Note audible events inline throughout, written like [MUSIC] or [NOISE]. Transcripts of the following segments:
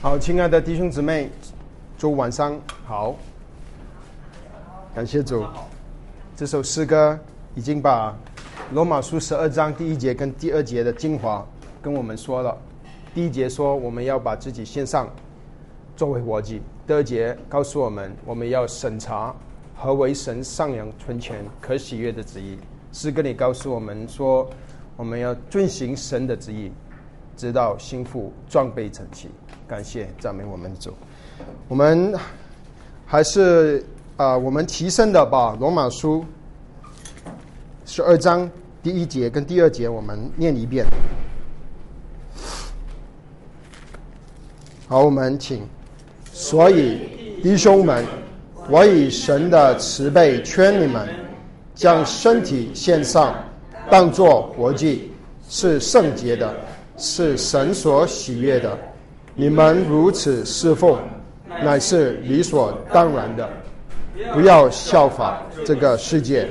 好，亲爱的弟兄姊妹，祝晚上好。感谢主，这首诗歌已经把罗马书十二章第一节跟第二节的精华跟我们说了。第一节说我们要把自己献上作为活祭，第二节告诉我们我们要审查何为神上扬存全可喜悦的旨意。诗歌里告诉我们说我们要遵行神的旨意，直到心腹装备整齐。感谢赞美我们的主，我们还是啊，我们提升的把罗马书十二章第一节跟第二节我们念一遍。好，我们请。所以弟兄们，我以神的慈悲劝你们，将身体献上，当作活祭，是圣洁的，是神所喜悦的。你们如此侍奉，乃是理所当然的。不要效法这个世界，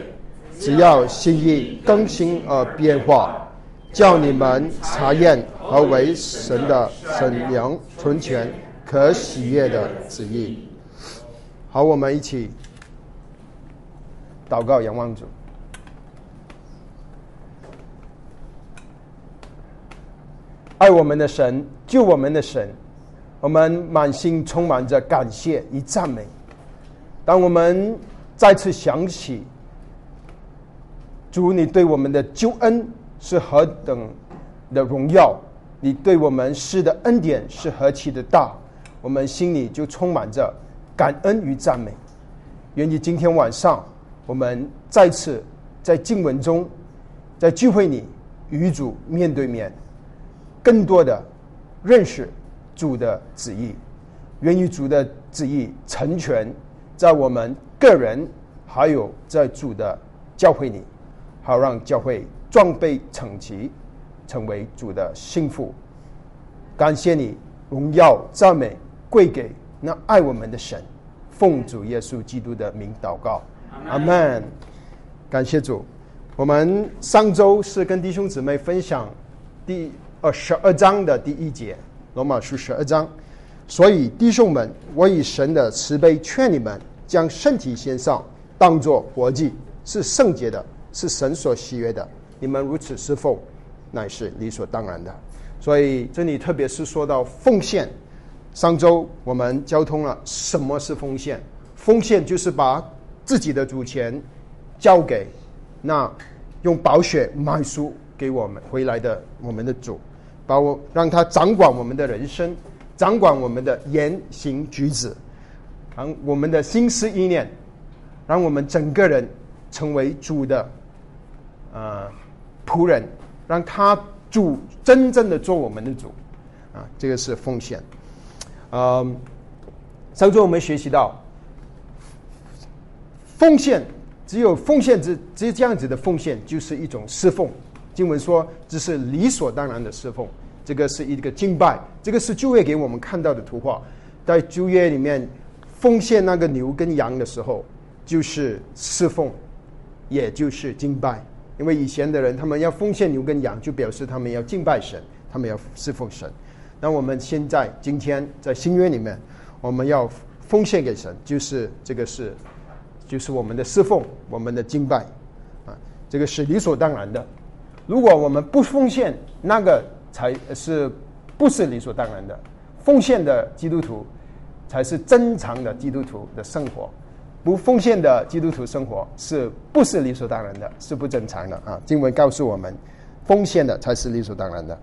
只要心意更新而变化，叫你们查验何为神的神良、纯全、可喜悦的旨意。好，我们一起祷告，仰望主。爱我们的神，救我们的神，我们满心充满着感谢与赞美。当我们再次想起主，你对我们的救恩是何等的荣耀，你对我们施的恩典是何其的大，我们心里就充满着感恩与赞美。愿你今天晚上，我们再次在经文中，在聚会里与主面对面。更多的认识主的旨意，源于主的旨意成全在我们个人，还有在主的教会里，好让教会装备整齐，成为主的幸福。感谢你，荣耀赞美归给那爱我们的神，奉主耶稣基督的名祷告，阿门。感谢主，我们上周是跟弟兄姊妹分享第。二，十二章的第一节，罗马书十二章。所以弟兄们，我以神的慈悲劝你们，将身体献上，当作活祭，是圣洁的，是神所喜悦的。你们如此侍奉，乃是理所当然的。所以这里特别是说到奉献。上周我们交通了什么是奉献？奉献就是把自己的主权交给那用宝血买赎给我们回来的我们的主。把我让他掌管我们的人生，掌管我们的言行举止，让我们的心思意念，让我们整个人成为主的呃仆人，让他主真正的做我们的主啊，这个是奉献。嗯，上周我们学习到，奉献只有奉献只只有这样子的奉献，就是一种侍奉。经文说，这是理所当然的侍奉，这个是一个敬拜，这个是旧约给我们看到的图画。在旧约里面，奉献那个牛跟羊的时候，就是侍奉，也就是敬拜。因为以前的人，他们要奉献牛跟羊，就表示他们要敬拜神，他们要侍奉神。那我们现在今天在新约里面，我们要奉献给神，就是这个是，就是我们的侍奉，我们的敬拜，啊，这个是理所当然的。如果我们不奉献，那个才是不是理所当然的。奉献的基督徒才是正常的基督徒的生活，不奉献的基督徒生活是不是理所当然的？是不正常的啊！经文告诉我们，奉献的才是理所当然的。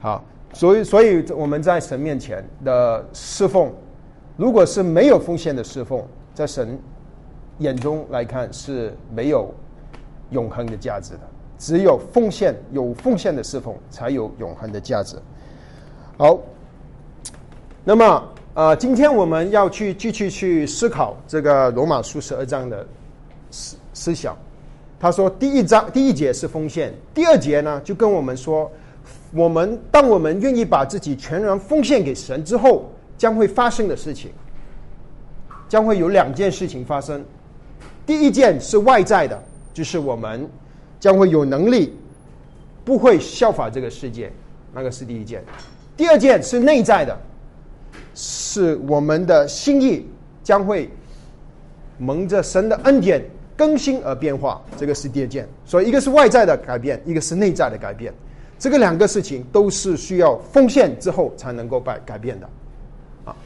好，所以所以我们在神面前的侍奉，如果是没有奉献的侍奉，在神眼中来看是没有永恒的价值的。只有奉献，有奉献的侍奉，才有永恒的价值。好，那么啊，今天我们要去继续去思考这个罗马书十二章的思思想。他说，第一章第一节是奉献，第二节呢就跟我们说，我们当我们愿意把自己全然奉献给神之后，将会发生的事情，将会有两件事情发生。第一件是外在的，就是我们。将会有能力，不会效法这个世界，那个是第一件。第二件是内在的，是我们的心意将会蒙着神的恩典更新而变化，这个是第二件。所以一个是外在的改变，一个是内在的改变。这个两个事情都是需要奉献之后才能够改改变的。啊，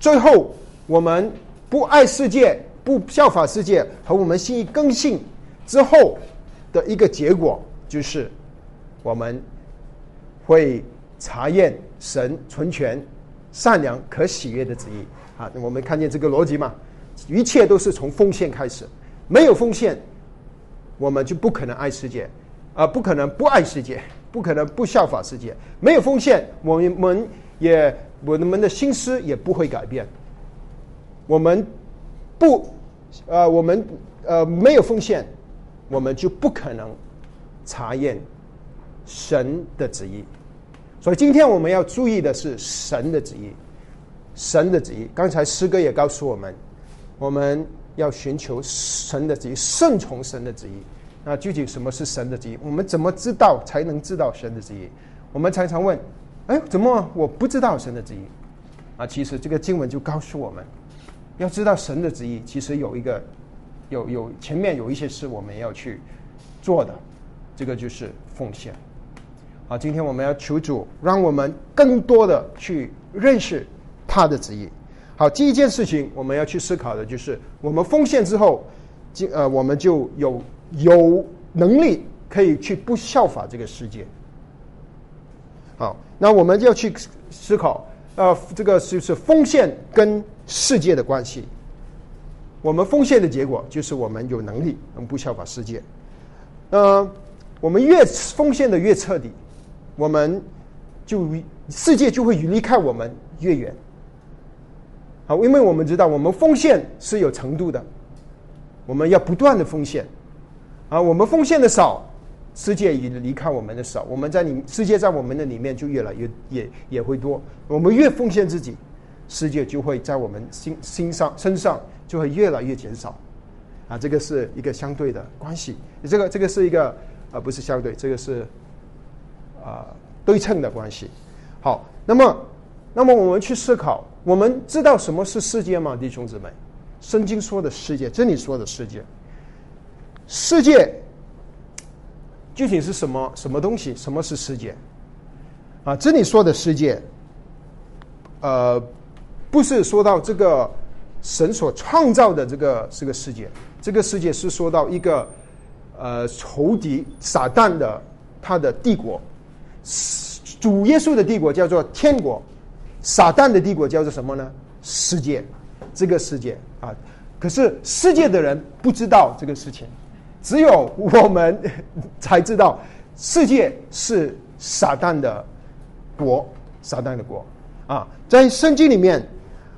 最后我们不爱世界。不效法世界和我们心意更新之后的一个结果，就是我们会查验神存全、善良、可喜悦的旨意。啊，我们看见这个逻辑嘛？一切都是从奉献开始，没有奉献，我们就不可能爱世界，啊，不可能不爱世界，不可能不效法世界。没有奉献，我们也我们的心思也不会改变。我们不。呃，我们呃没有奉献，我们就不可能查验神的旨意。所以今天我们要注意的是神的旨意，神的旨意。刚才诗歌也告诉我们，我们要寻求神的旨意，顺从神的旨意。那具体什么是神的旨意？我们怎么知道才能知道神的旨意？我们常常问：哎，怎么我不知道神的旨意？啊，其实这个经文就告诉我们。要知道神的旨意，其实有一个，有有前面有一些事我们要去做的，这个就是奉献。好，今天我们要求主，让我们更多的去认识他的旨意。好，第一件事情我们要去思考的就是，我们奉献之后，就呃我们就有有能力可以去不效法这个世界。好，那我们要去思考。呃，这个就是奉献跟世界的关系。我们奉献的结果就是我们有能力能不效法世界。呃，我们越奉献的越彻底，我们就世界就会离开我们越远。好，因为我们知道我们奉献是有程度的，我们要不断的奉献。啊，我们奉献的少。世界已离开我们的少，我们在你世界在我们的里面就越来越也也会多。我们越奉献自己，世界就会在我们心心上身上就会越来越减少。啊，这个是一个相对的关系。这个这个是一个啊，不是相对，这个是啊对称的关系。好，那么那么我们去思考，我们知道什么是世界吗，弟兄姊妹？圣经说的世界，这里说的世界，世界。具体是什么什么东西？什么是世界？啊，这里说的世界，呃，不是说到这个神所创造的这个这个世界，这个世界是说到一个呃仇敌撒旦的他的帝国，主耶稣的帝国叫做天国，撒旦的帝国叫做什么呢？世界，这个世界啊，可是世界的人不知道这个事情。只有我们 [LAUGHS] 才知道，世界是撒旦的国，撒旦的国啊！在圣经里面，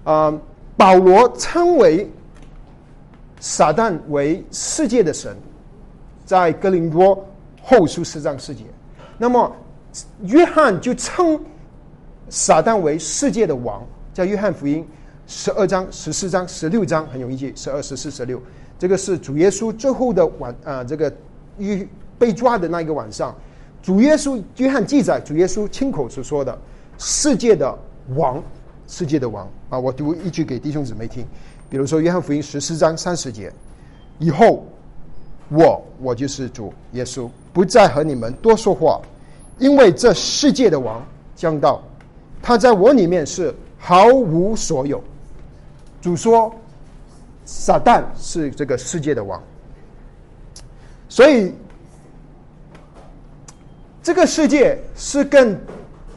啊，保罗称为撒旦为世界的神，在哥林多后书四章四节。那么，约翰就称撒旦为世界的王，在约翰福音十二章、十四章、十六章很容易记，十二、十四、十六。这个是主耶稣最后的晚啊，这个遇被抓的那一个晚上，主耶稣约翰记载，主耶稣亲口所说的世界的王，世界的王啊，我读一句给弟兄姊妹听，比如说约翰福音十四章三十节，以后我我就是主耶稣，不再和你们多说话，因为这世界的王将到，他在我里面是毫无所有。主说。撒旦是这个世界的王，所以这个世界是跟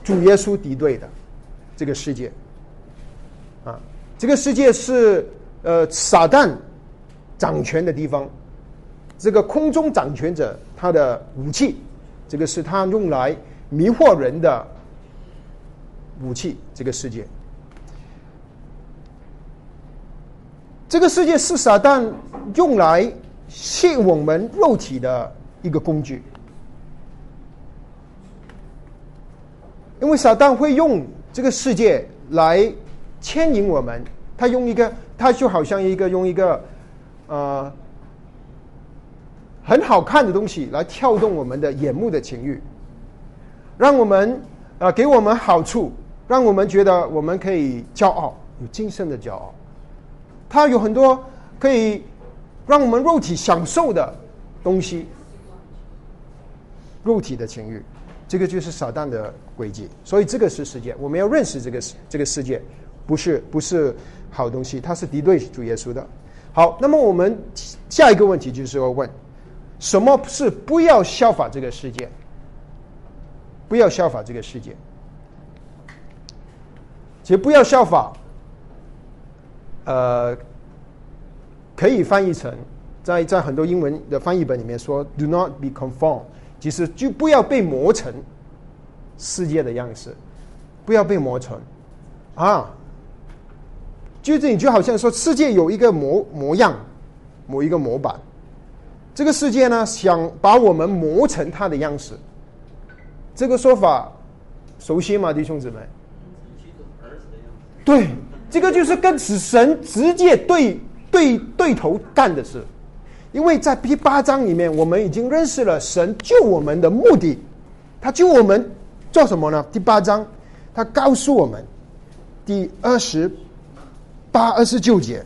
主耶稣敌对的。这个世界，这个世界是呃撒旦掌权的地方。这个空中掌权者他的武器，这个是他用来迷惑人的武器。这个世界。这个世界是撒旦用来吸我们肉体的一个工具，因为撒旦会用这个世界来牵引我们，他用一个，他就好像一个用一个呃很好看的东西来跳动我们的眼目的情欲，让我们啊给我们好处。让我们觉得我们可以骄傲，有精神的骄傲。它有很多可以让我们肉体享受的东西，肉体的情欲，这个就是撒旦的轨迹。所以这个是世界，我们要认识这个这个世界，不是不是好东西，它是敌对主耶稣的。好，那么我们下一个问题就是要问：什么是不要效法这个世界？不要效法这个世界。其实不要效法，呃，可以翻译成在在很多英文的翻译本里面说：“Do not be conformed。”其实就不要被磨成世界的样式，不要被磨成啊。就是你就好像说，世界有一个模模样，某一个模板，这个世界呢，想把我们磨成它的样式。这个说法熟悉吗，弟兄姊妹？对，这个就是跟死神直接对对对头干的事。因为在第八章里面，我们已经认识了神救我们的目的，他救我们做什么呢？第八章，他告诉我们，第二十。八二十九节，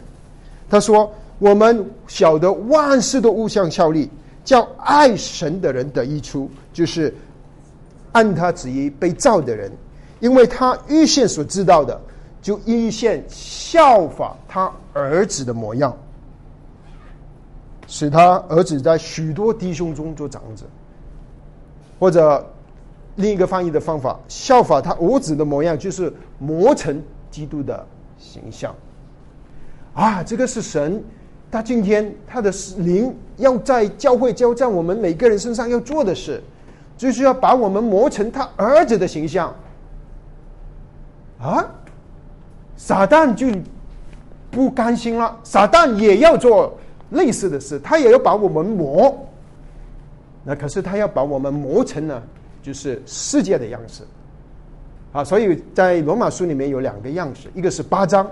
他说：“我们晓得万事都互相效力，叫爱神的人得益处，就是按他旨意被造的人，因为他预先所知道的，就预先效法他儿子的模样，使他儿子在许多弟兄中做长子。或者另一个翻译的方法，效法他儿子的模样，就是磨成基督的形象。”啊，这个是神，他今天他的灵要在教会、交在我们每个人身上要做的事，就是要把我们磨成他儿子的形象。啊，撒旦就不甘心了，撒旦也要做类似的事，他也要把我们磨。那可是他要把我们磨成呢，就是世界的样式。啊，所以在罗马书里面有两个样式，一个是八章。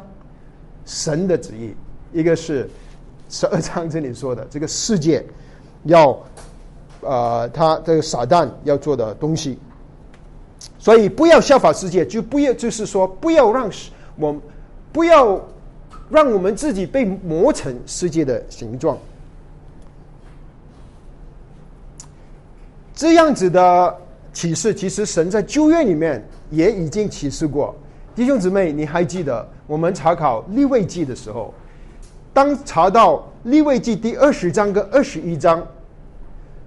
神的旨意，一个是十二章这里说的这个世界要，呃，他这个撒旦要做的东西，所以不要效法世界，就不要就是说不要让我不要让我们自己被磨成世界的形状，这样子的启示，其实神在旧约里面也已经启示过。弟兄姊妹，你还记得我们查考立位记的时候，当查到立位记第二十章跟二十一章，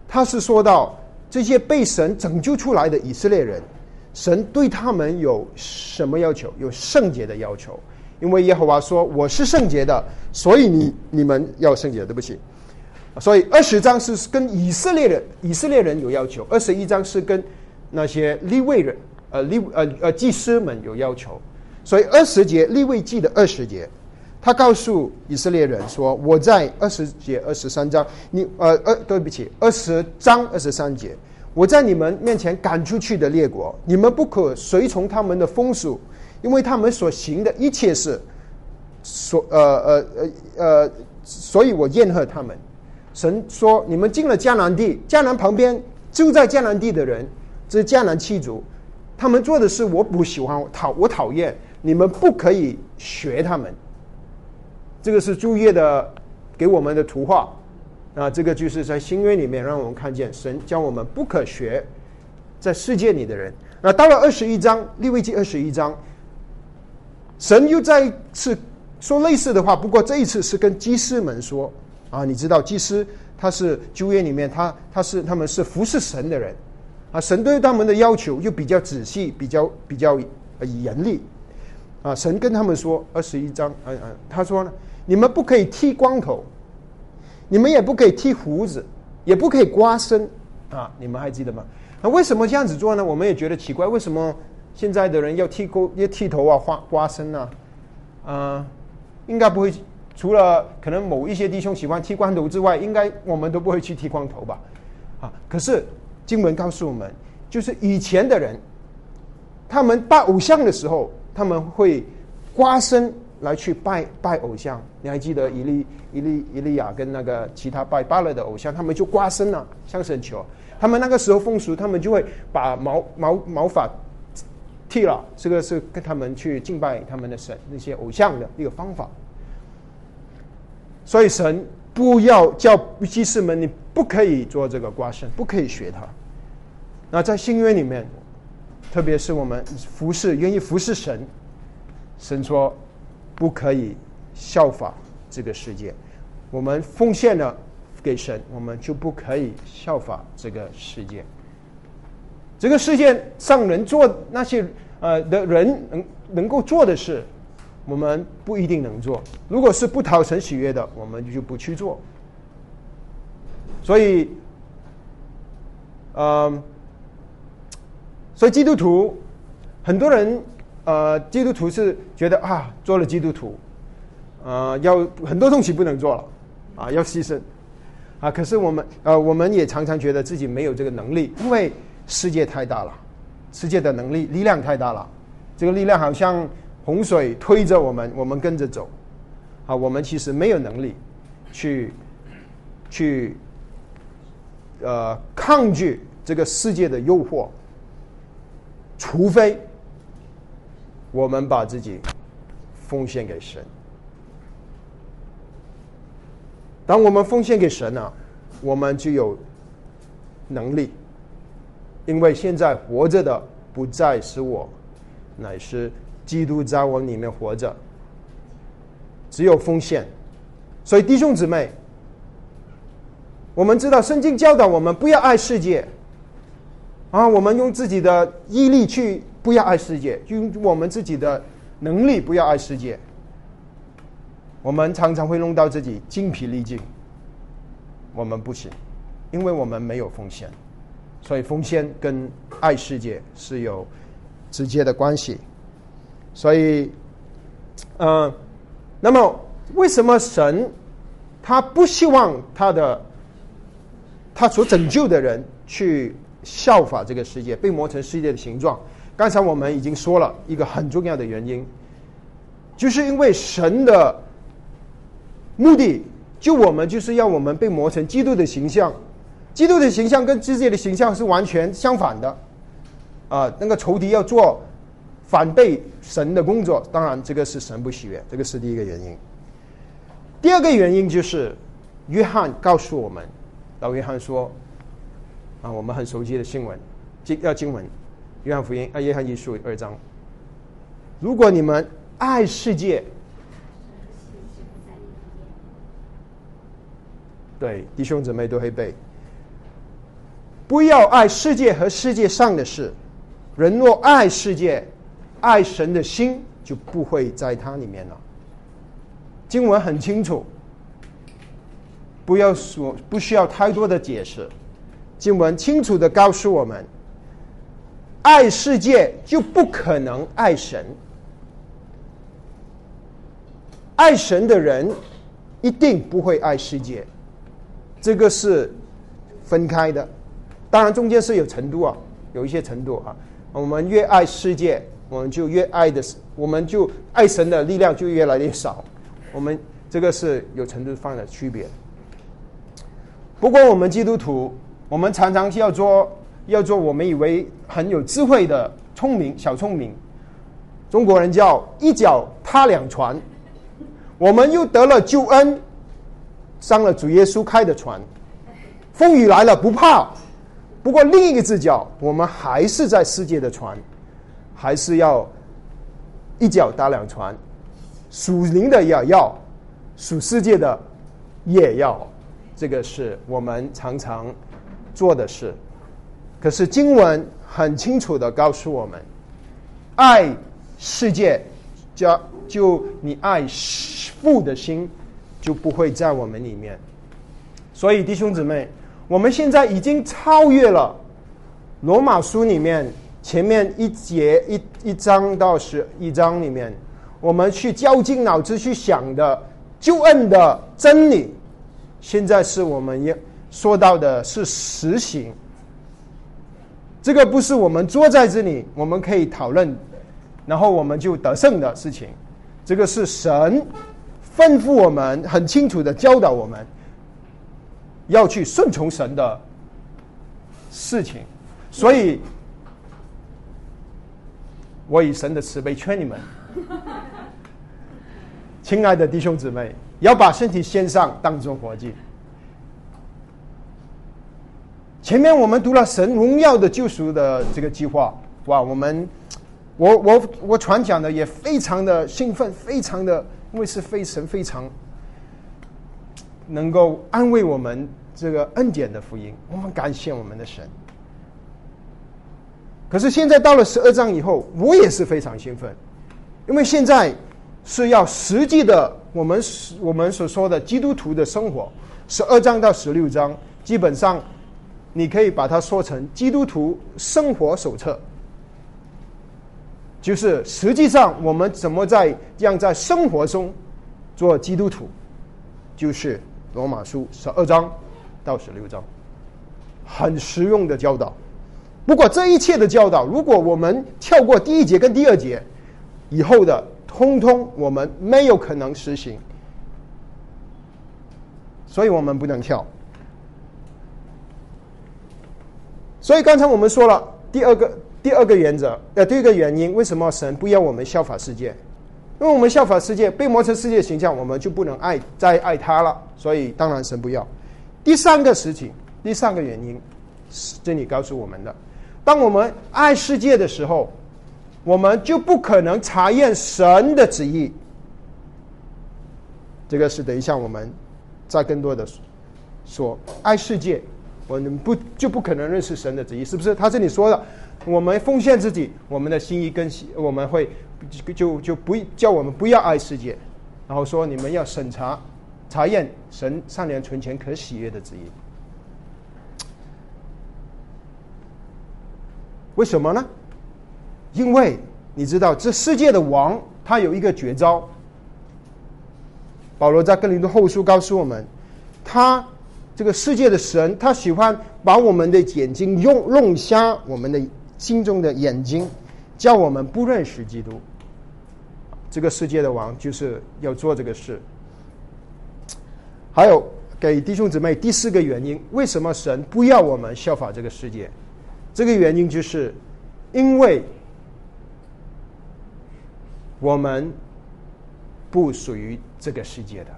他是说到这些被神拯救出来的以色列人，神对他们有什么要求？有圣洁的要求。因为耶和华说：“我是圣洁的，所以你你们要圣洁。”对不起，所以二十章是跟以色列人以色列人有要求，二十一章是跟那些立位人。呃，立呃呃，祭司们有要求，所以二十节立位记的二十节，他告诉以色列人说：“我在二十节二十三章，你呃呃，对不起，二十章二十三节，我在你们面前赶出去的列国，你们不可随从他们的风俗，因为他们所行的一切是所呃呃呃呃，所以我厌恶他们。神说：你们进了迦南地，迦南旁边就在迦南地的人，这迦南七族。”他们做的事我不喜欢，讨我讨厌，你们不可以学他们。这个是朱叶的给我们的图画，啊，这个就是在新约里面让我们看见神教我们不可学在世界里的人。那到了二十一章利未记二十一章，神又再一次说类似的话，不过这一次是跟祭司们说啊，你知道祭司他是旧约里面他他是他们是服侍神的人。啊，神对他们的要求又比较仔细，比较比较严厉。啊，神跟他们说，二十一章，嗯嗯，他说呢，你们不可以剃光头，你们也不可以剃胡子，也不可以刮身。啊，你们还记得吗？那为什么这样子做呢？我们也觉得奇怪，为什么现在的人要剃光、要剃头啊、刮刮身呢？啊，应该不会，除了可能某一些弟兄喜欢剃光头之外，应该我们都不会去剃光头吧？啊，可是。经文告诉我们，就是以前的人，他们拜偶像的时候，他们会刮身来去拜拜偶像。你还记得伊利伊利伊利亚跟那个其他拜巴勒的偶像，他们就刮身了，向神求。他们那个时候风俗，他们就会把毛毛毛发剃了，这个是跟他们去敬拜他们的神那些偶像的一个方法。所以神不要叫祭司们，你不可以做这个刮身，不可以学他。那在新约里面，特别是我们服侍愿意服侍神，神说不可以效法这个世界。我们奉献了给神，我们就不可以效法这个世界。这个世界上人做那些呃的人能能够做的事，我们不一定能做。如果是不讨神喜悦的，我们就不去做。所以，嗯，所以基督徒很多人呃，基督徒是觉得啊，做了基督徒，呃，要很多东西不能做了。啊，要牺牲，啊！可是我们呃，我们也常常觉得自己没有这个能力，因为世界太大了，世界的能力力量太大了，这个力量好像洪水推着我们，我们跟着走，啊，我们其实没有能力去去呃抗拒这个世界的诱惑，除非我们把自己奉献给神。当我们奉献给神了，我们就有能力，因为现在活着的不再是我，乃是基督在我里面活着。只有奉献，所以弟兄姊妹，我们知道圣经教导我们不要爱世界，啊，我们用自己的毅力去不要爱世界，用我们自己的能力不要爱世界。我们常常会弄到自己精疲力尽，我们不行，因为我们没有奉献，所以奉献跟爱世界是有直接的关系。所以，嗯，那么为什么神他不希望他的他所拯救的人去效法这个世界，被磨成世界的形状？刚才我们已经说了一个很重要的原因，就是因为神的。目的就我们就是要我们被磨成基督的形象，基督的形象跟世界的形象是完全相反的，啊，那个仇敌要做反被神的工作，当然这个是神不喜悦，这个是第一个原因。第二个原因就是约翰告诉我们，老约翰说，啊，我们很熟悉的新闻经要经文，约翰福音啊，约翰一书二章，如果你们爱世界。对，弟兄姊妹都会背。不要爱世界和世界上的事。人若爱世界，爱神的心就不会在它里面了。经文很清楚，不要说，不需要太多的解释。经文清楚的告诉我们：爱世界就不可能爱神。爱神的人一定不会爱世界。这个是分开的，当然中间是有程度啊，有一些程度啊。我们越爱世界，我们就越爱的，我们就爱神的力量就越来越少。我们这个是有程度上的区别。不过我们基督徒，我们常常要做要做我们以为很有智慧的聪明小聪明。中国人叫一脚踏两船，我们又得了救恩。上了主耶稣开的船，风雨来了不怕。不过另一个视角，我们还是在世界的船，还是要一脚打两船，属灵的也要，属世界的也要。这个是我们常常做的事。可是经文很清楚的告诉我们，爱世界，加就你爱父的心。就不会在我们里面，所以弟兄姊妹，我们现在已经超越了罗马书里面前面一节一一章到十一章里面，我们去绞尽脑汁去想的救恩的真理，现在是我们要说到的是实行。这个不是我们坐在这里我们可以讨论，然后我们就得胜的事情，这个是神。吩咐我们很清楚的教导我们，要去顺从神的事情，所以我以神的慈悲劝你们，亲爱的弟兄姊妹，要把身体献上，当作活祭。前面我们读了神荣耀的救赎的这个计划，哇！我们，我我我传讲的也非常的兴奋，非常的，因为是非神非常能够安慰我们这个恩典的福音，我们感谢我们的神。可是现在到了十二章以后，我也是非常兴奋，因为现在是要实际的，我们我们所说的基督徒的生活，十二章到十六章基本上。你可以把它说成基督徒生活手册，就是实际上我们怎么在这样在生活中做基督徒，就是罗马书十二章到十六章，很实用的教导。不过这一切的教导，如果我们跳过第一节跟第二节，以后的通通我们没有可能实行，所以我们不能跳。所以刚才我们说了第二个第二个原则，呃，第一个原因，为什么神不要我们效法世界？因为我们效法世界，被磨成世界形象，我们就不能爱再爱他了。所以当然神不要。第三个事情，第三个原因，这里告诉我们的：当我们爱世界的时候，我们就不可能查验神的旨意。这个是等一下我们再更多的说爱世界。我们不就不可能认识神的旨意，是不是？他这里说了，我们奉献自己，我们的心意跟我们会就就不叫我们不要爱世界，然后说你们要审查、查验神善良、存钱、可喜悦的旨意。为什么呢？因为你知道，这世界的王他有一个绝招。保罗在哥林多后书告诉我们，他。这个世界的神，他喜欢把我们的眼睛用弄瞎我们的心中的眼睛，叫我们不认识基督。这个世界的王就是要做这个事。还有给弟兄姊妹第四个原因，为什么神不要我们效法这个世界？这个原因就是因为我们不属于这个世界的。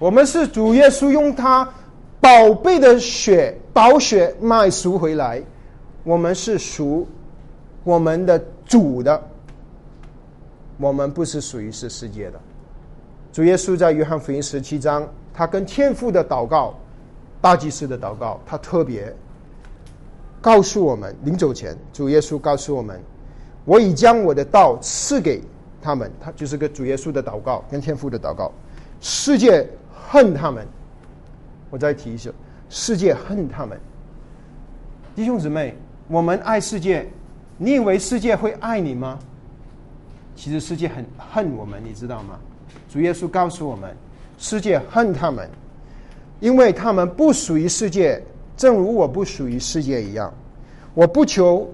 我们是主耶稣用他宝贝的血宝血买赎回来，我们是属我们的主的，我们不是属于是世界的。主耶稣在约翰福音十七章，他跟天父的祷告，大祭司的祷告，他特别告诉我们，临走前，主耶稣告诉我们，我已将我的道赐给他们，他就是个主耶稣的祷告，跟天父的祷告，世界。恨他们，我再提一下，世界恨他们。弟兄姊妹，我们爱世界，你以为世界会爱你吗？其实世界很恨我们，你知道吗？主耶稣告诉我们，世界恨他们，因为他们不属于世界，正如我不属于世界一样。我不求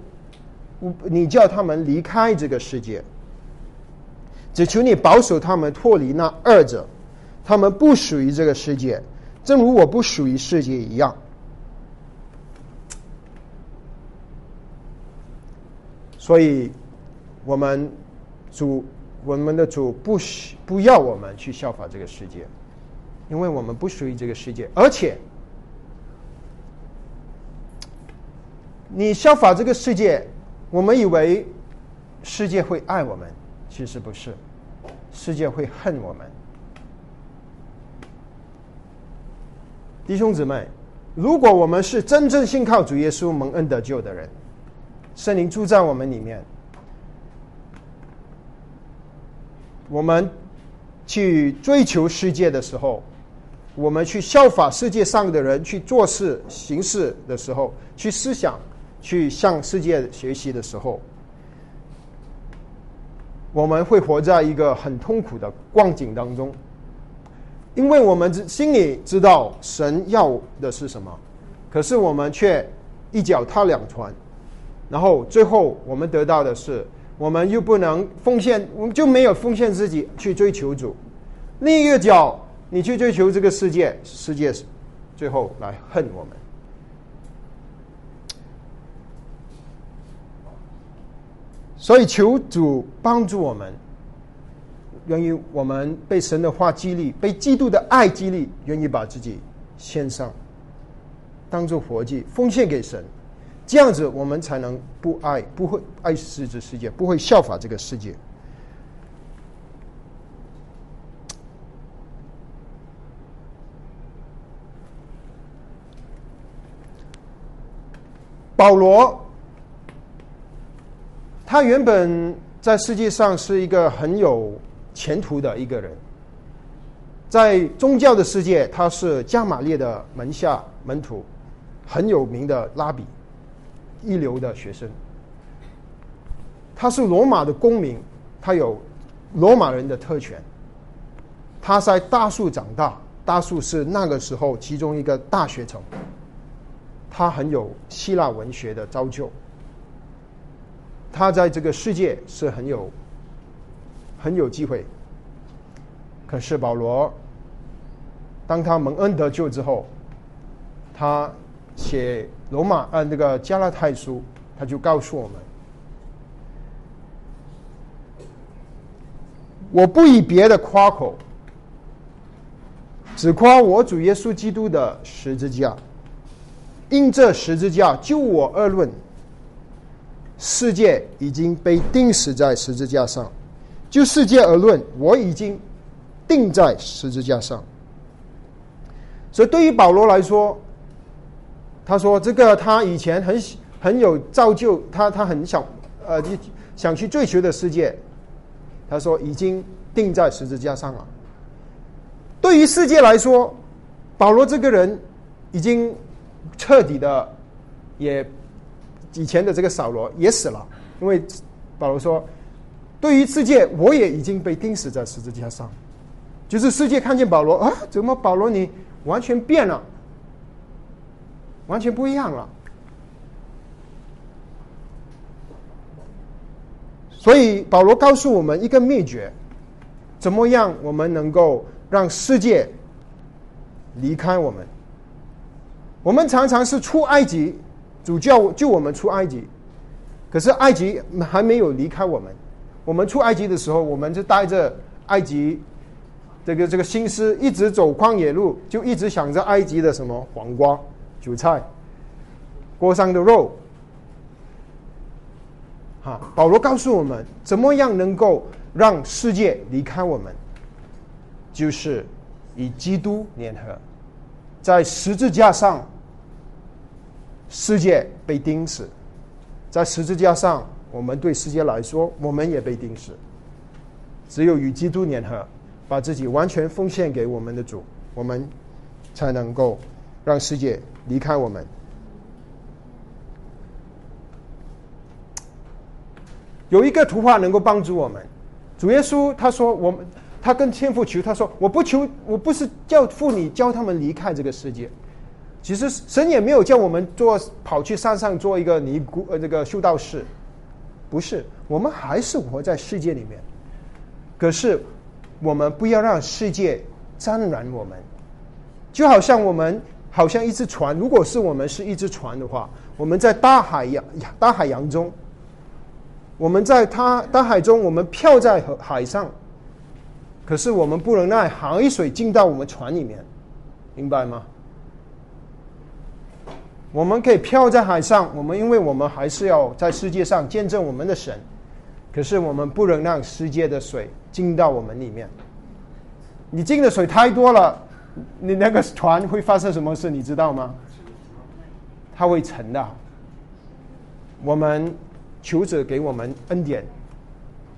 你叫他们离开这个世界，只求你保守他们脱离那二者。他们不属于这个世界，正如我不属于世界一样。所以，我们主，我们的主不需不要我们去效法这个世界，因为我们不属于这个世界。而且，你效法这个世界，我们以为世界会爱我们，其实不是，世界会恨我们。弟兄姊妹，如果我们是真正信靠主耶稣蒙恩得救的人，圣灵住在我们里面，我们去追求世界的时候，我们去效法世界上的人去做事行事的时候，去思想，去向世界学习的时候，我们会活在一个很痛苦的光景当中。因为我们知心里知道神要的是什么，可是我们却一脚踏两船，然后最后我们得到的是，我们又不能奉献，我们就没有奉献自己去追求主，另一个脚你去追求这个世界，世界最后来恨我们，所以求主帮助我们。愿意我们被神的话激励，被基督的爱激励，愿意把自己献上，当做活祭奉献给神。这样子，我们才能不爱，不会爱世这世界，不会效法这个世界。保罗，他原本在世界上是一个很有前途的一个人，在宗教的世界，他是加玛列的门下门徒，很有名的拉比。一流的学生，他是罗马的公民，他有罗马人的特权。他在大树长大，大树是那个时候其中一个大学城。他很有希腊文学的造就，他在这个世界是很有很有机会。可是保罗，当他蒙恩得救之后，他写。罗马呃，那个加拉太书，他就告诉我们：我不以别的夸口，只夸我主耶稣基督的十字架。因这十字架，就我而论，世界已经被钉死在十字架上；就世界而论，我已经定在十字架上。所以，对于保罗来说，他说：“这个他以前很很有造就，他他很想呃想去追求的世界。他说已经定在十字架上了。对于世界来说，保罗这个人已经彻底的也以前的这个扫罗也死了，因为保罗说，对于世界我也已经被钉死在十字架上。就是世界看见保罗啊，怎么保罗你完全变了？”完全不一样了，所以保罗告诉我们一个秘诀：怎么样我们能够让世界离开我们？我们常常是出埃及，主教救我们出埃及，可是埃及还没有离开我们。我们出埃及的时候，我们就带着埃及这个这个心思，一直走旷野路，就一直想着埃及的什么黄瓜。韭菜，锅上的肉，哈！保罗告诉我们，怎么样能够让世界离开我们，就是以基督联合，在十字架上，世界被钉死，在十字架上，我们对世界来说，我们也被定死。只有与基督联合，把自己完全奉献给我们的主，我们才能够让世界。离开我们，有一个图画能够帮助我们。主耶稣他说：“我们他跟天父求，他说我不求，我不是叫父你教他们离开这个世界。其实神也没有叫我们做跑去山上做一个尼姑呃这个修道士，不是，我们还是活在世界里面。可是我们不要让世界沾染我们，就好像我们。”好像一只船，如果是我们是一只船的话，我们在大海洋大海洋中，我们在它大海中，我们漂在海海上，可是我们不能让海水进到我们船里面，明白吗？我们可以漂在海上，我们因为我们还是要在世界上见证我们的神，可是我们不能让世界的水进到我们里面，你进的水太多了。你那个船会发生什么事？你知道吗？它会沉的。我们求者给我们恩典，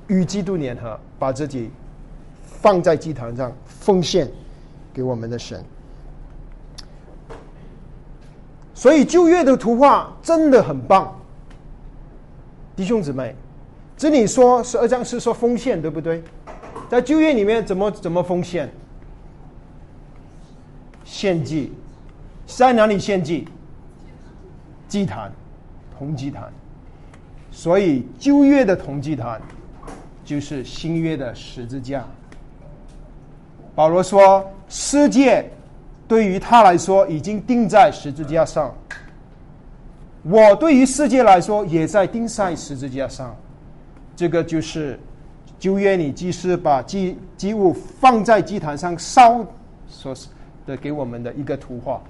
与基督联合，把自己放在祭坛上奉献给我们的神。所以旧约的图画真的很棒，弟兄姊妹，这里说十二章是说奉献，对不对？在旧约里面怎么怎么奉献？献祭在哪里献祭？祭坛，铜祭坛。所以旧约的铜祭坛就是新约的十字架。保罗说：“世界对于他来说已经钉在十字架上，我对于世界来说也在钉在十字架上。这个就是旧约里祭司把祭祭物放在祭坛上烧所的给我们的一个图画。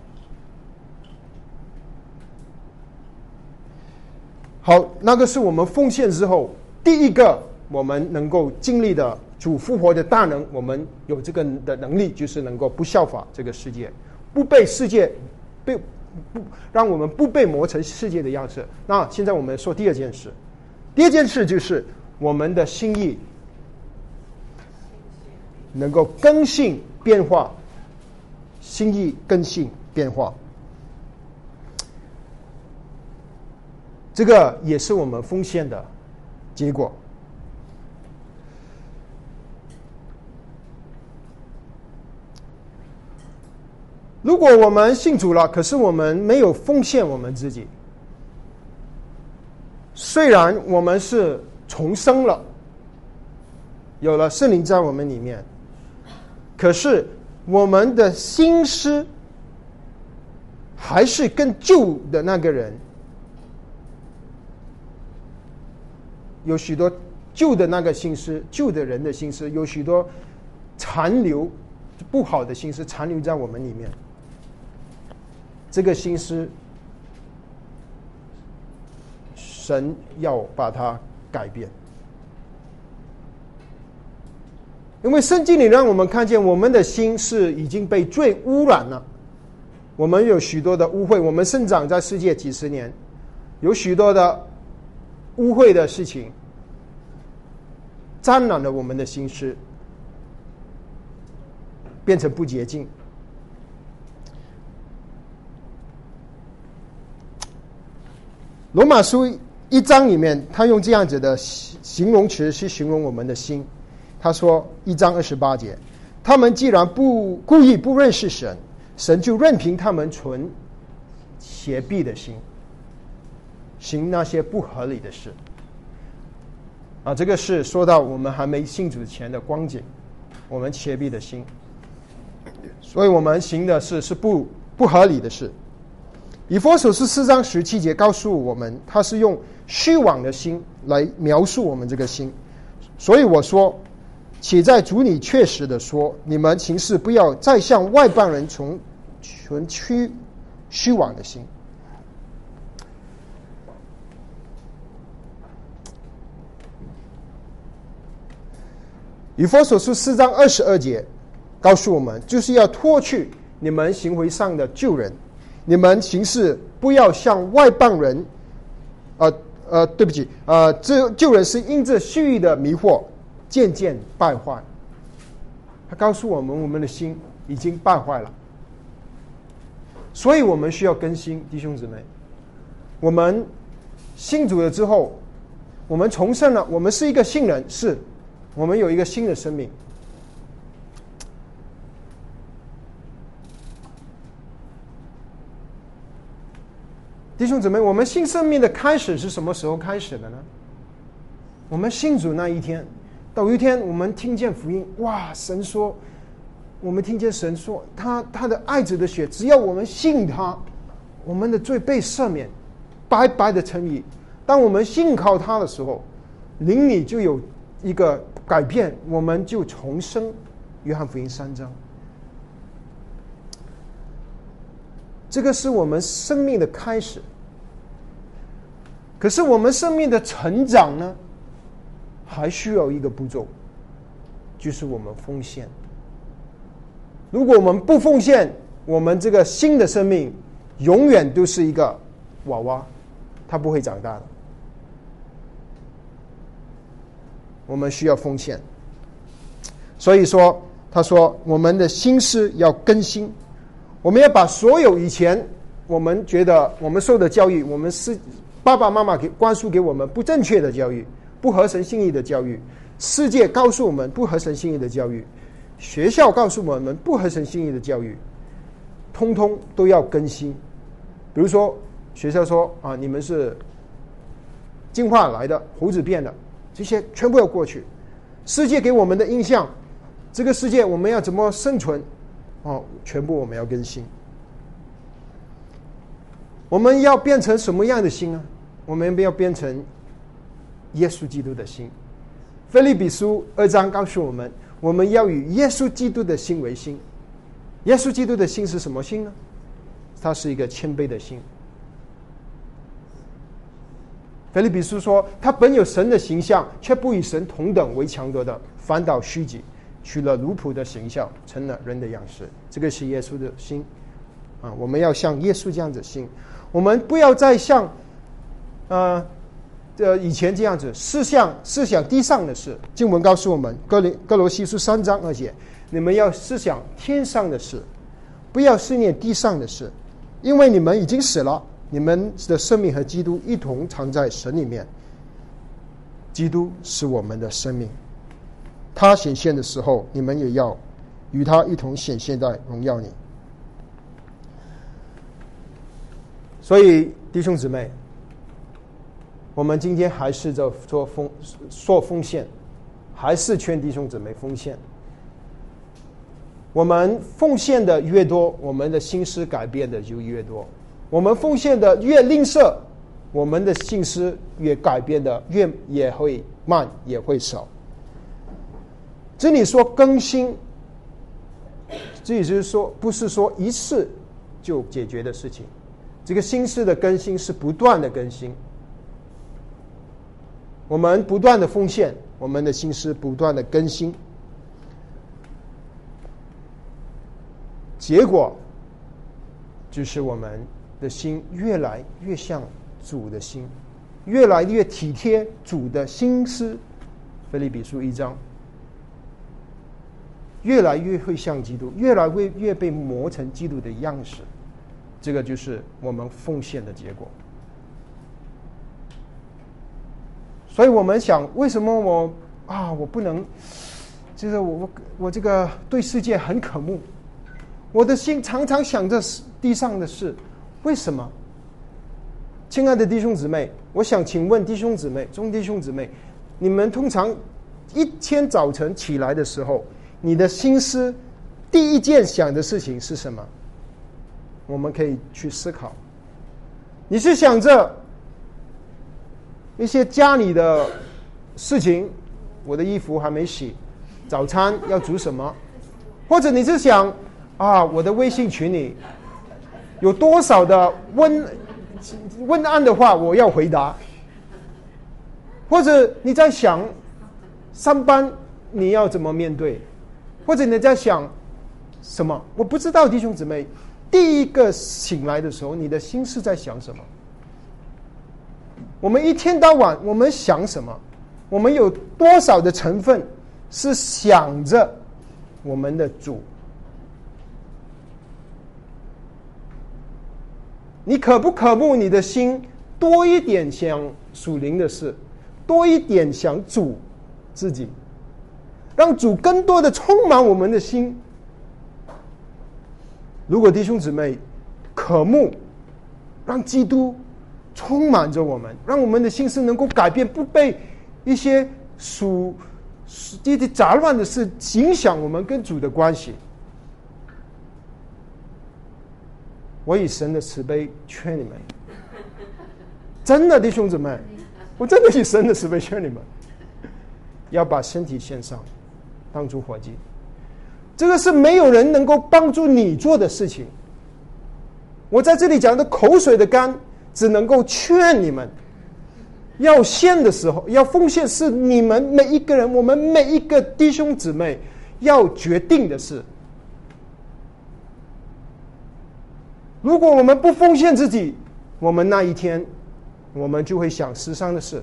好，那个是我们奉献之后第一个我们能够经历的主复活的大能，我们有这个的能力，就是能够不效法这个世界，不被世界被不让我们不被磨成世界的样式。那现在我们说第二件事，第二件事就是我们的心意能够更新变化，心意更新变化。这个也是我们奉献的结果。如果我们信主了，可是我们没有奉献我们自己，虽然我们是重生了，有了圣灵在我们里面，可是我们的心思还是跟旧的那个人。有许多旧的那个心思，旧的人的心思，有许多残留不好的心思残留在我们里面。这个心思，神要把它改变，因为圣经里让我们看见，我们的心是已经被罪污染了。我们有许多的污秽，我们生长在世界几十年，有许多的污秽的事情。沾染了我们的心思，变成不洁净。罗马书一章里面，他用这样子的形容词去形容我们的心。他说：“一章二十八节，他们既然不故意不认识神，神就任凭他们存邪僻的心，行那些不合理的事。”啊，这个是说到我们还没信主前的光景，我们切闭的心，所以我们行的事是不不合理的事。以佛所是四章十七节告诉我们，他是用虚妄的心来描述我们这个心。所以我说，且在主里确实的说，你们行事不要再向外邦人存存虚虚妄的心。以佛所书四章二十二节告诉我们，就是要脱去你们行为上的旧人，你们行事不要像外邦人。呃呃，对不起，呃，这旧人是因着虚意的迷惑渐渐败坏。他告诉我们，我们的心已经败坏了，所以我们需要更新，弟兄姊妹。我们信主了之后，我们重生了，我们是一个信人，是。我们有一个新的生命，弟兄姊妹，我们新生命的开始是什么时候开始的呢？我们信主那一天，有一天我们听见福音，哇！神说，我们听见神说，他他的爱子的血，只要我们信他，我们的罪被赦免，白白的成义。当我们信靠他的时候，灵里就有一个。改变，我们就重生。约翰福音三章，这个是我们生命的开始。可是我们生命的成长呢，还需要一个步骤，就是我们奉献。如果我们不奉献，我们这个新的生命永远都是一个娃娃，它不会长大的。我们需要奉献，所以说，他说我们的心思要更新，我们要把所有以前我们觉得我们受的教育，我们是爸爸妈妈给灌输给我们不正确的教育，不合神心意的教育，世界告诉我们不合神心意的教育，学校告诉我们不合神心意的教育，通通都要更新。比如说，学校说啊，你们是进化来的，胡子变的。这些全部要过去，世界给我们的印象，这个世界我们要怎么生存？哦，全部我们要更新。我们要变成什么样的心呢？我们要变成耶稣基督的心。菲利比书二章告诉我们，我们要以耶稣基督的心为心。耶稣基督的心是什么心呢？它是一个谦卑的心。菲利比书说：“他本有神的形象，却不与神同等为强夺的，反倒虚己，取了奴仆的形象，成了人的样式。”这个是耶稣的心啊！我们要像耶稣这样子心，我们不要再像呃呃以前这样子思想思想地上的事。经文告诉我们，《哥林哥罗西书》三章二节：“你们要思想天上的事，不要思念地上的事，因为你们已经死了。”你们的生命和基督一同藏在神里面。基督是我们的生命，他显现的时候，你们也要与他一同显现在荣耀里。所以，弟兄姊妹，我们今天还是在做奉做奉献，还是劝弟兄姊妹奉献。我们奉献的越多，我们的心思改变的就越多。我们奉献的越吝啬，我们的心思越改变的越也会慢，也会少。这里说更新，这也就是说，不是说一次就解决的事情。这个心思的更新是不断的更新。我们不断的奉献，我们的心思不断的更新，结果就是我们。的心越来越像主的心，越来越体贴主的心思。菲利比书一章，越来越会像基督，越来越越被磨成基督的样式。这个就是我们奉献的结果。所以我们想，为什么我啊，我不能？就是我我我这个对世界很渴慕，我的心常常想着地上的事。为什么，亲爱的弟兄姊妹，我想请问弟兄姊妹、中弟兄姊妹，你们通常一天早晨起来的时候，你的心思第一件想的事情是什么？我们可以去思考。你是想着一些家里的事情，我的衣服还没洗，早餐要煮什么？或者你是想啊，我的微信群里？有多少的问问案的话，我要回答。或者你在想上班你要怎么面对？或者你在想什么？我不知道弟兄姊妹，第一个醒来的时候，你的心是在想什么？我们一天到晚我们想什么？我们有多少的成分是想着我们的主？你可不可慕你的心多一点想属灵的事，多一点想主自己，让主更多的充满我们的心。如果弟兄姊妹渴慕，让基督充满着我们，让我们的心思能够改变，不被一些属这些杂乱的事影响我们跟主的关系。我以神的慈悲劝你们，真的弟兄姊妹，我真的以神的慈悲劝你们，要把身体献上，帮助火祭。这个是没有人能够帮助你做的事情。我在这里讲的口水的干，只能够劝你们，要献的时候要奉献，是你们每一个人，我们每一个弟兄姊妹要决定的事。如果我们不奉献自己，我们那一天，我们就会想世上的事。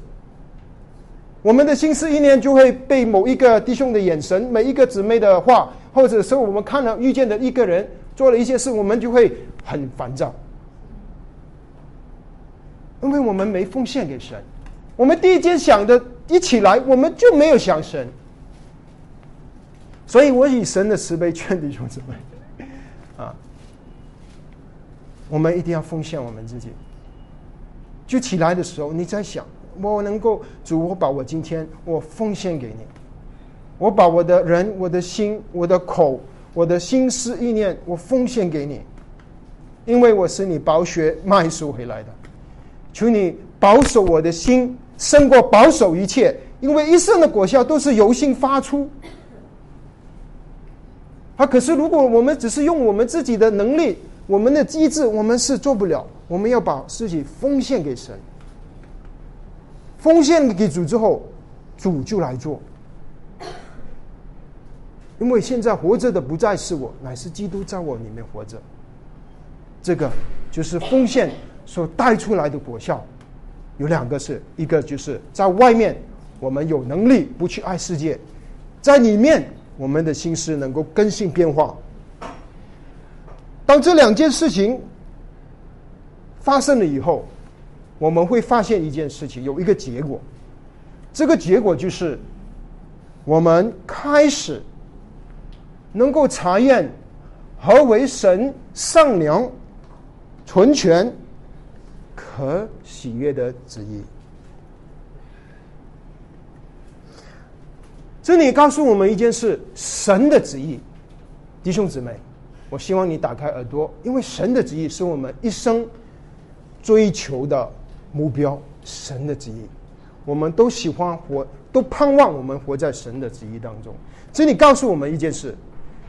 我们的心思意念就会被某一个弟兄的眼神、每一个姊妹的话，或者是我们看到遇见的一个人做了一些事，我们就会很烦躁，因为我们没奉献给神。我们第一件想的，一起来我们就没有想神。所以我以神的慈悲劝弟兄姊妹，啊。我们一定要奉献我们自己。就起来的时候，你在想，我能够主，我把我今天我奉献给你，我把我的人、我的心、我的口、我的心思意念，我奉献给你，因为我是你宝血卖赎回来的。求你保守我的心，胜过保守一切，因为一生的果效都是由心发出。啊，可是如果我们只是用我们自己的能力、我们的机制，我们是做不了。我们要把自己奉献给神，奉献给主之后，主就来做。因为现在活着的不再是我，乃是基督在我里面活着。这个就是奉献所带出来的果效。有两个是，一个就是在外面我们有能力不去爱世界，在里面我们的心思能够更新变化。当这两件事情。发生了以后，我们会发现一件事情，有一个结果。这个结果就是，我们开始能够查验何为神善良、纯全、可喜悦的旨意。这里告诉我们一件事：神的旨意，弟兄姊妹，我希望你打开耳朵，因为神的旨意是我们一生。追求的目标，神的旨意，我们都喜欢活，都盼望我们活在神的旨意当中。这里告诉我们一件事：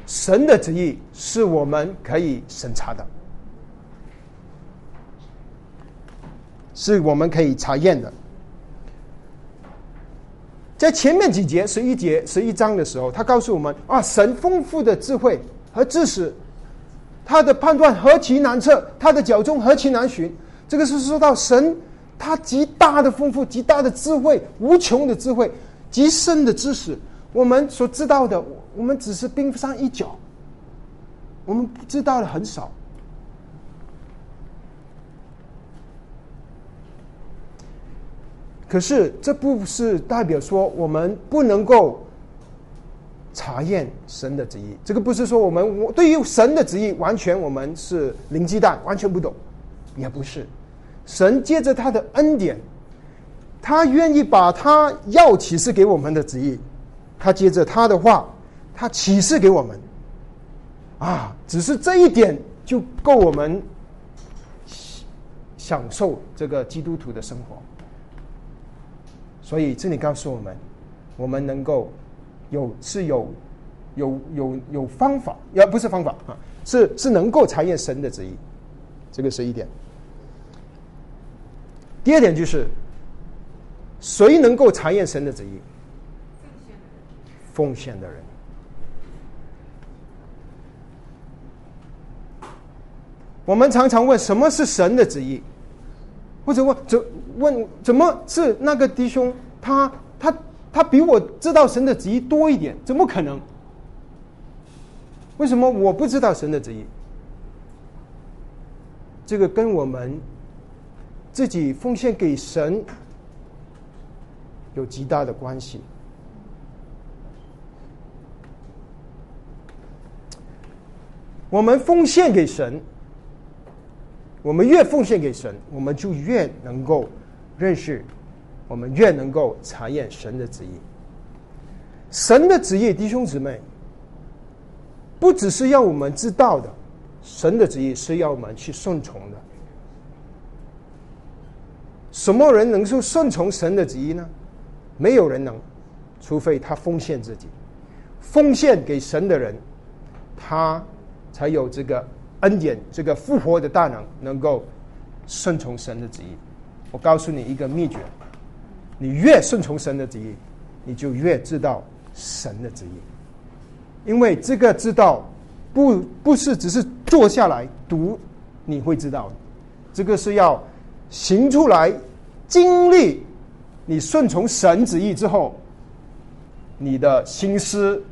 神的旨意是我们可以审查的，是我们可以查验的。在前面几节十一节十一章的时候，他告诉我们啊，神丰富的智慧和知识，他的判断何其难测，他的脚中何其难寻。这个是说到神，他极大的丰富、极大的智慧、无穷的智慧、极深的知识，我们所知道的，我们只是冰山一角，我们知道的很少。可是这不是代表说我们不能够查验神的旨意，这个不是说我们我对于神的旨意完全我们是零鸡蛋，完全不懂。也不是，神借着他的恩典，他愿意把他要启示给我们的旨意，他借着他的话，他启示给我们，啊，只是这一点就够我们享受这个基督徒的生活。所以这里告诉我们，我们能够有是有有有有方法，也不是方法啊，是是能够查验神的旨意，这个是一点。第二点就是，谁能够查验神的旨意？奉献的人。我们常常问什么是神的旨意，或者问怎问怎么是那个弟兄他他他比我知道神的旨意多一点？怎么可能？为什么我不知道神的旨意？这个跟我们。自己奉献给神有极大的关系。我们奉献给神，我们越奉献给神，我们就越能够认识，我们越能够查验神的旨意。神的旨意，弟兄姊妹，不只是要我们知道的，神的旨意是要我们去顺从的。什么人能够顺从神的旨意呢？没有人能，除非他奉献自己，奉献给神的人，他才有这个恩典、这个复活的大能，能够顺从神的旨意。我告诉你一个秘诀：你越顺从神的旨意，你就越知道神的旨意。因为这个知道，不不是只是坐下来读，你会知道，这个是要。行出来，经历你顺从神旨意之后，你的心思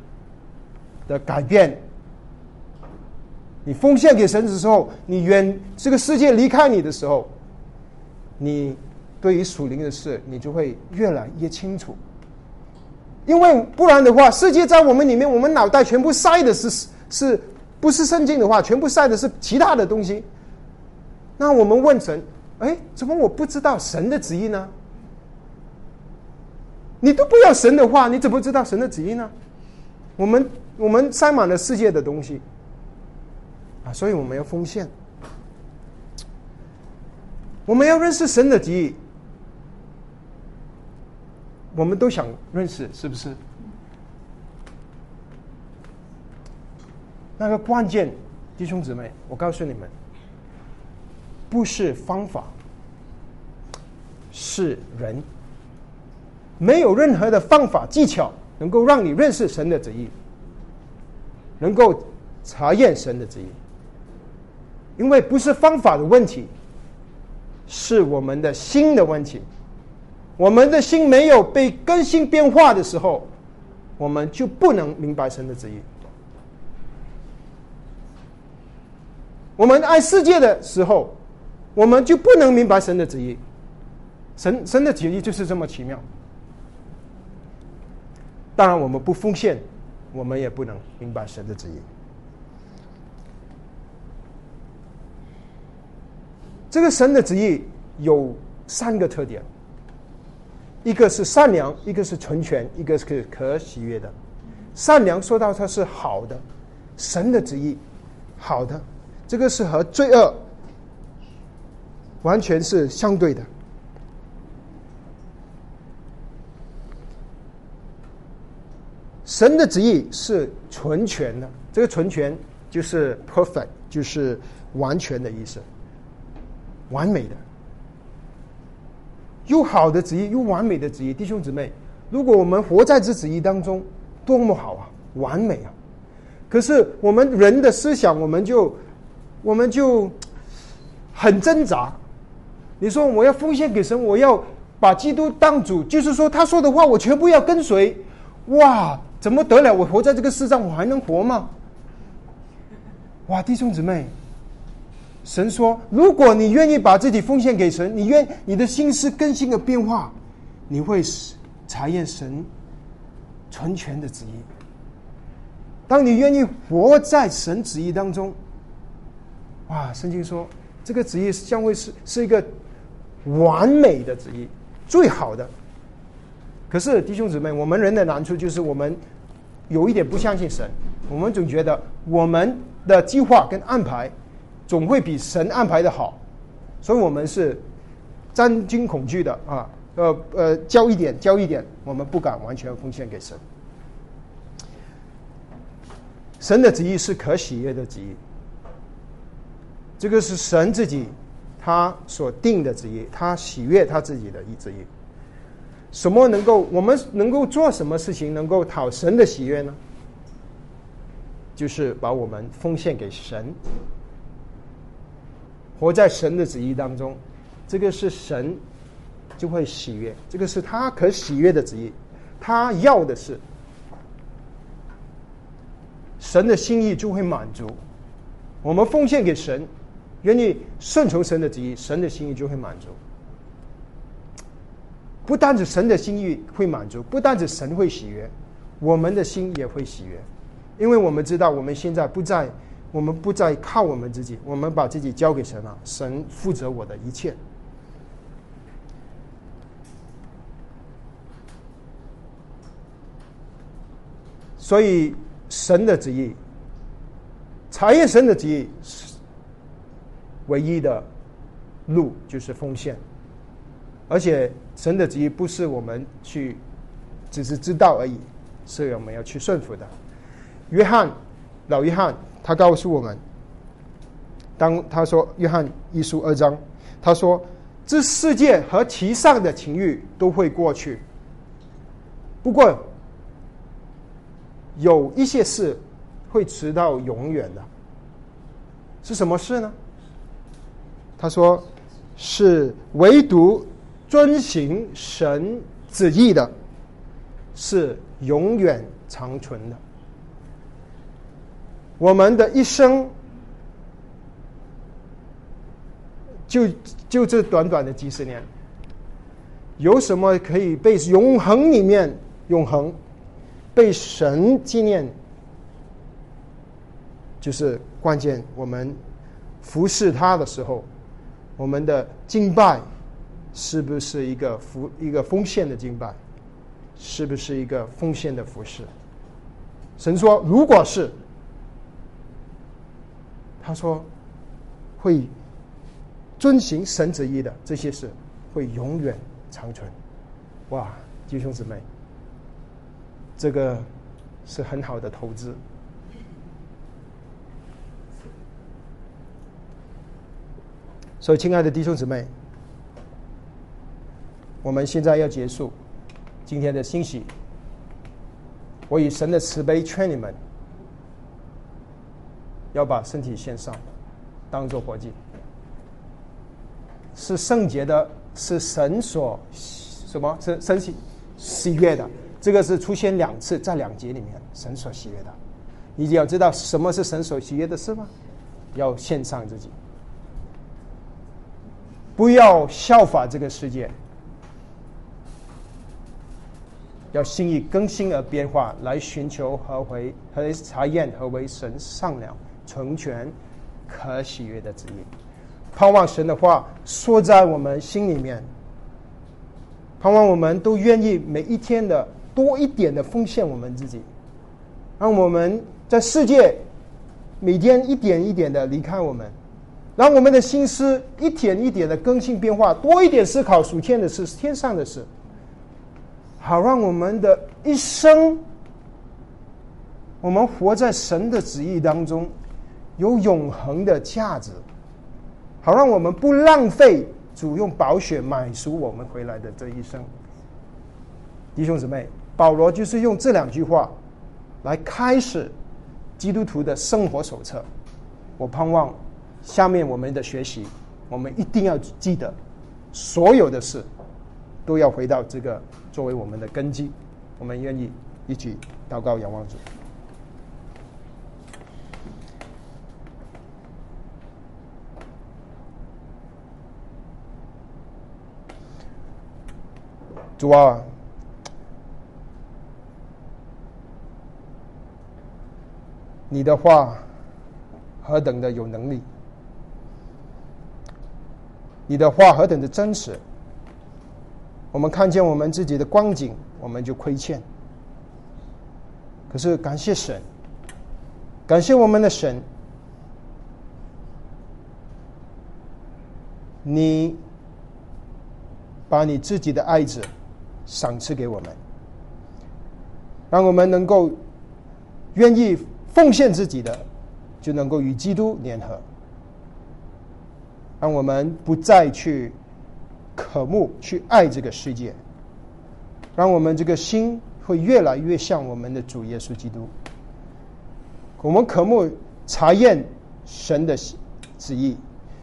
的改变，你奉献给神的时候，你远这个世界离开你的时候，你对于属灵的事，你就会越来越清楚。因为不然的话，世界在我们里面，我们脑袋全部塞的是是，不是圣经的话，全部塞的是其他的东西。那我们问神。哎，怎么我不知道神的旨意呢？你都不要神的话，你怎么知道神的旨意呢？我们我们塞满了世界的东西啊，所以我们要奉献。我们要认识神的旨意，我们都想认识，是不是？那个关键，弟兄姊妹，我告诉你们，不是方法，是人。没有任何的方法技巧能够让你认识神的旨意，能够查验神的旨意，因为不是方法的问题，是我们的心的问题。我们的心没有被更新变化的时候，我们就不能明白神的旨意。我们爱世界的时候，我们就不能明白神的旨意。神神的旨意就是这么奇妙。当然，我们不奉献，我们也不能明白神的旨意。这个神的旨意有三个特点：一个是善良，一个是纯全，一个是可喜悦的。善良说到它是好的，神的旨意好的，这个是和罪恶完全是相对的。神的旨意是纯全的，这个纯全就是 perfect，就是完全的意思，完美的，又好的旨意，又完美的旨意。弟兄姊妹，如果我们活在这旨意当中，多么好啊，完美啊！可是我们人的思想，我们就我们就很挣扎。你说我要奉献给神，我要把基督当主，就是说他说的话，我全部要跟随。哇！怎么得了？我活在这个世上，我还能活吗？哇，弟兄姊妹，神说，如果你愿意把自己奉献给神，你愿你的心思更新的变化，你会查验神纯全的旨意。当你愿意活在神旨意当中，哇，圣经说，这个旨意将会是是一个完美的旨意，最好的。可是，弟兄姊妹，我们人的难处就是我们。有一点不相信神，我们总觉得我们的计划跟安排总会比神安排的好，所以我们是战惊恐惧的啊，呃呃，交一点交一点，我们不敢完全奉献给神。神的旨意是可喜悦的旨意，这个是神自己他所定的旨意，他喜悦他自己的意旨意。什么能够我们能够做什么事情能够讨神的喜悦呢？就是把我们奉献给神，活在神的旨意当中，这个是神就会喜悦，这个是他可喜悦的旨意，他要的是神的心意就会满足。我们奉献给神，愿意顺从神的旨意，神的心意就会满足。不单是神的心意会满足，不单是神会喜悦，我们的心也会喜悦，因为我们知道我们现在不在，我们不再靠我们自己，我们把自己交给神了，神负责我的一切。所以神的旨意，查验神的旨意，唯一的路就是奉献。而且神的旨意不是我们去只是知道而已，是我们要去顺服的。约翰，老约翰，他告诉我们，当他说约翰一书二章，他说这世界和其上的情欲都会过去，不过有一些事会直到永远的，是什么事呢？他说是唯独。遵行神旨意的，是永远长存的。我们的一生，就就这短短的几十年，有什么可以被永恒里面永恒被神纪念？就是关键，我们服侍他的时候，我们的敬拜。是不是一个服一个奉献的敬拜？是不是一个奉献的服饰？神说，如果是，他说会遵行神旨意的这些事，会永远长存。哇，弟兄姊妹，这个是很好的投资。所以，亲爱的弟兄姊妹，我们现在要结束今天的信息。我以神的慈悲劝你们，要把身体献上，当做活祭，是圣洁的，是神所什么？是神喜喜悦的。这个是出现两次，在两节里面，神所喜悦的。你要知道什么是神所喜悦的事吗？要献上自己。不要效法这个世界，要心意更新而变化，来寻求和回和查验和为神上了成全可喜悦的旨意。盼望神的话说在我们心里面，盼望我们都愿意每一天的多一点的奉献我们自己，让我们在世界每天一点一点的离开我们。让我们的心思一点一点的更新变化，多一点思考属天的事、天上的事，好让我们的一生，我们活在神的旨意当中，有永恒的价值，好让我们不浪费主用宝血买赎我们回来的这一生。弟兄姊妹，保罗就是用这两句话来开始基督徒的生活手册。我盼望。下面我们的学习，我们一定要记得，所有的事都要回到这个作为我们的根基。我们愿意一起祷告仰望主。主啊，你的话何等的有能力！你的话何等的真实！我们看见我们自己的光景，我们就亏欠。可是感谢神，感谢我们的神，你把你自己的爱子赏赐给我们，让我们能够愿意奉献自己的，就能够与基督联合。让我们不再去渴慕、去爱这个世界，让我们这个心会越来越像我们的主耶稣基督。我们渴慕查验神的旨意，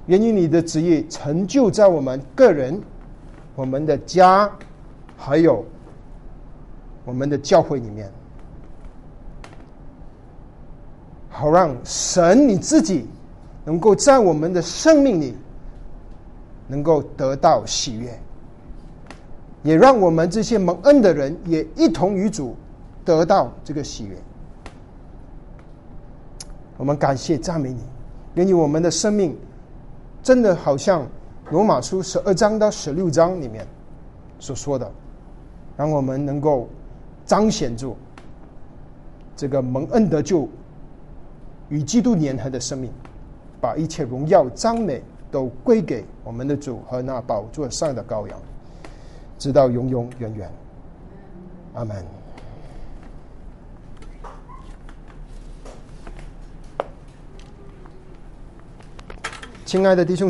源于你的旨意成就在我们个人、我们的家，还有我们的教会里面，好让神你自己。能够在我们的生命里，能够得到喜悦，也让我们这些蒙恩的人也一同与主得到这个喜悦。我们感谢赞美你，愿意我们的生命真的好像罗马书十二章到十六章里面所说的，让我们能够彰显住这个蒙恩得救与基督联合的生命。把一切荣耀、赞美都归给我们的主和那宝座上的羔羊，直到永永远远。阿门。亲爱的弟兄。